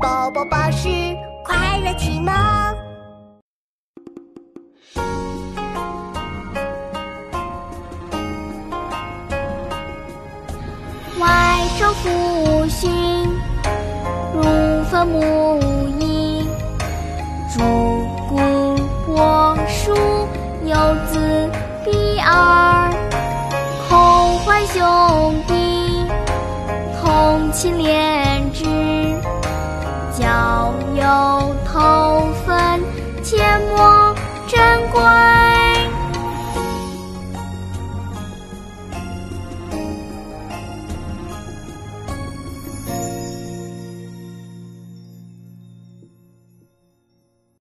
宝宝巴士快乐启蒙。外甥父训，如父母仪。竹谷柏树，游子比二，空怀兄弟，同气连枝。小油头。